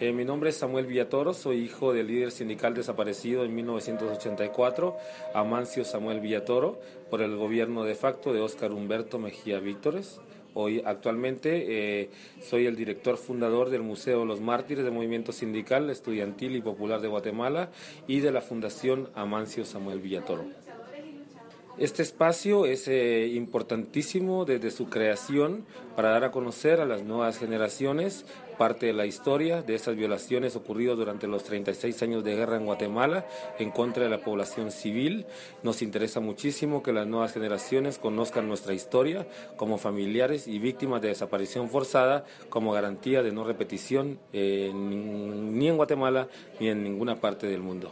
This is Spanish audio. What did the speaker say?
Eh, mi nombre es Samuel Villatoro, soy hijo del líder sindical desaparecido en 1984, Amancio Samuel Villatoro, por el gobierno de facto de Óscar Humberto Mejía Víctores. Hoy actualmente eh, soy el director fundador del Museo Los Mártires del Movimiento Sindical, Estudiantil y Popular de Guatemala y de la Fundación Amancio Samuel Villatoro. Este espacio es eh, importantísimo desde su creación para dar a conocer a las nuevas generaciones parte de la historia de esas violaciones ocurridas durante los 36 años de guerra en Guatemala en contra de la población civil. Nos interesa muchísimo que las nuevas generaciones conozcan nuestra historia como familiares y víctimas de desaparición forzada como garantía de no repetición eh, ni en Guatemala ni en ninguna parte del mundo.